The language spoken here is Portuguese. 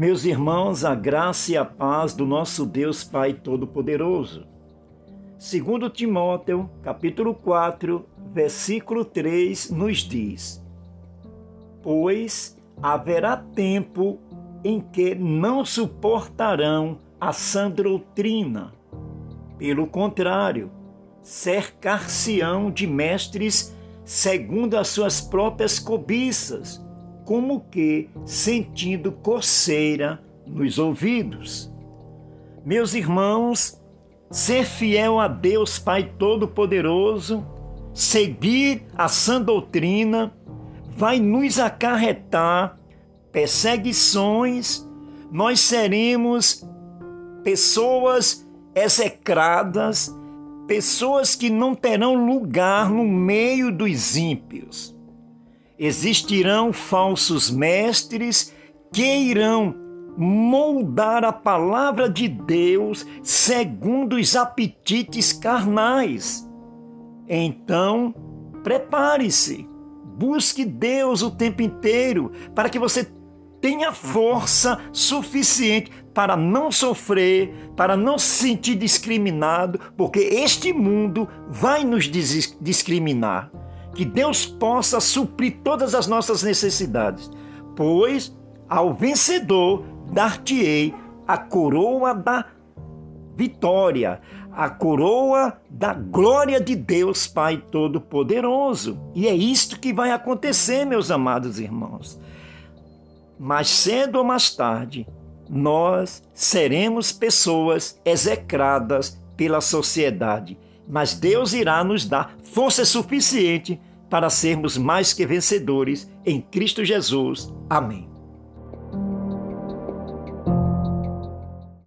Meus irmãos, a graça e a paz do nosso Deus Pai Todo-Poderoso. Segundo Timóteo, capítulo 4, versículo 3, nos diz: Pois haverá tempo em que não suportarão a sã doutrina. Pelo contrário, cercar-se-ão de mestres segundo as suas próprias cobiças, como que sentindo coceira nos ouvidos. Meus irmãos, ser fiel a Deus Pai Todo-Poderoso, seguir a sã doutrina, vai nos acarretar perseguições, nós seremos pessoas execradas, pessoas que não terão lugar no meio dos ímpios. Existirão falsos mestres que irão moldar a palavra de Deus segundo os apetites carnais. Então, prepare-se, busque Deus o tempo inteiro para que você tenha força suficiente para não sofrer, para não se sentir discriminado, porque este mundo vai nos discriminar que Deus possa suprir todas as nossas necessidades, pois ao vencedor dar-te-ei a coroa da vitória, a coroa da glória de Deus Pai Todo-Poderoso. E é isto que vai acontecer, meus amados irmãos. Mais cedo ou mais tarde, nós seremos pessoas execradas pela sociedade mas Deus irá nos dar força suficiente para sermos mais que vencedores em Cristo Jesus. Amém.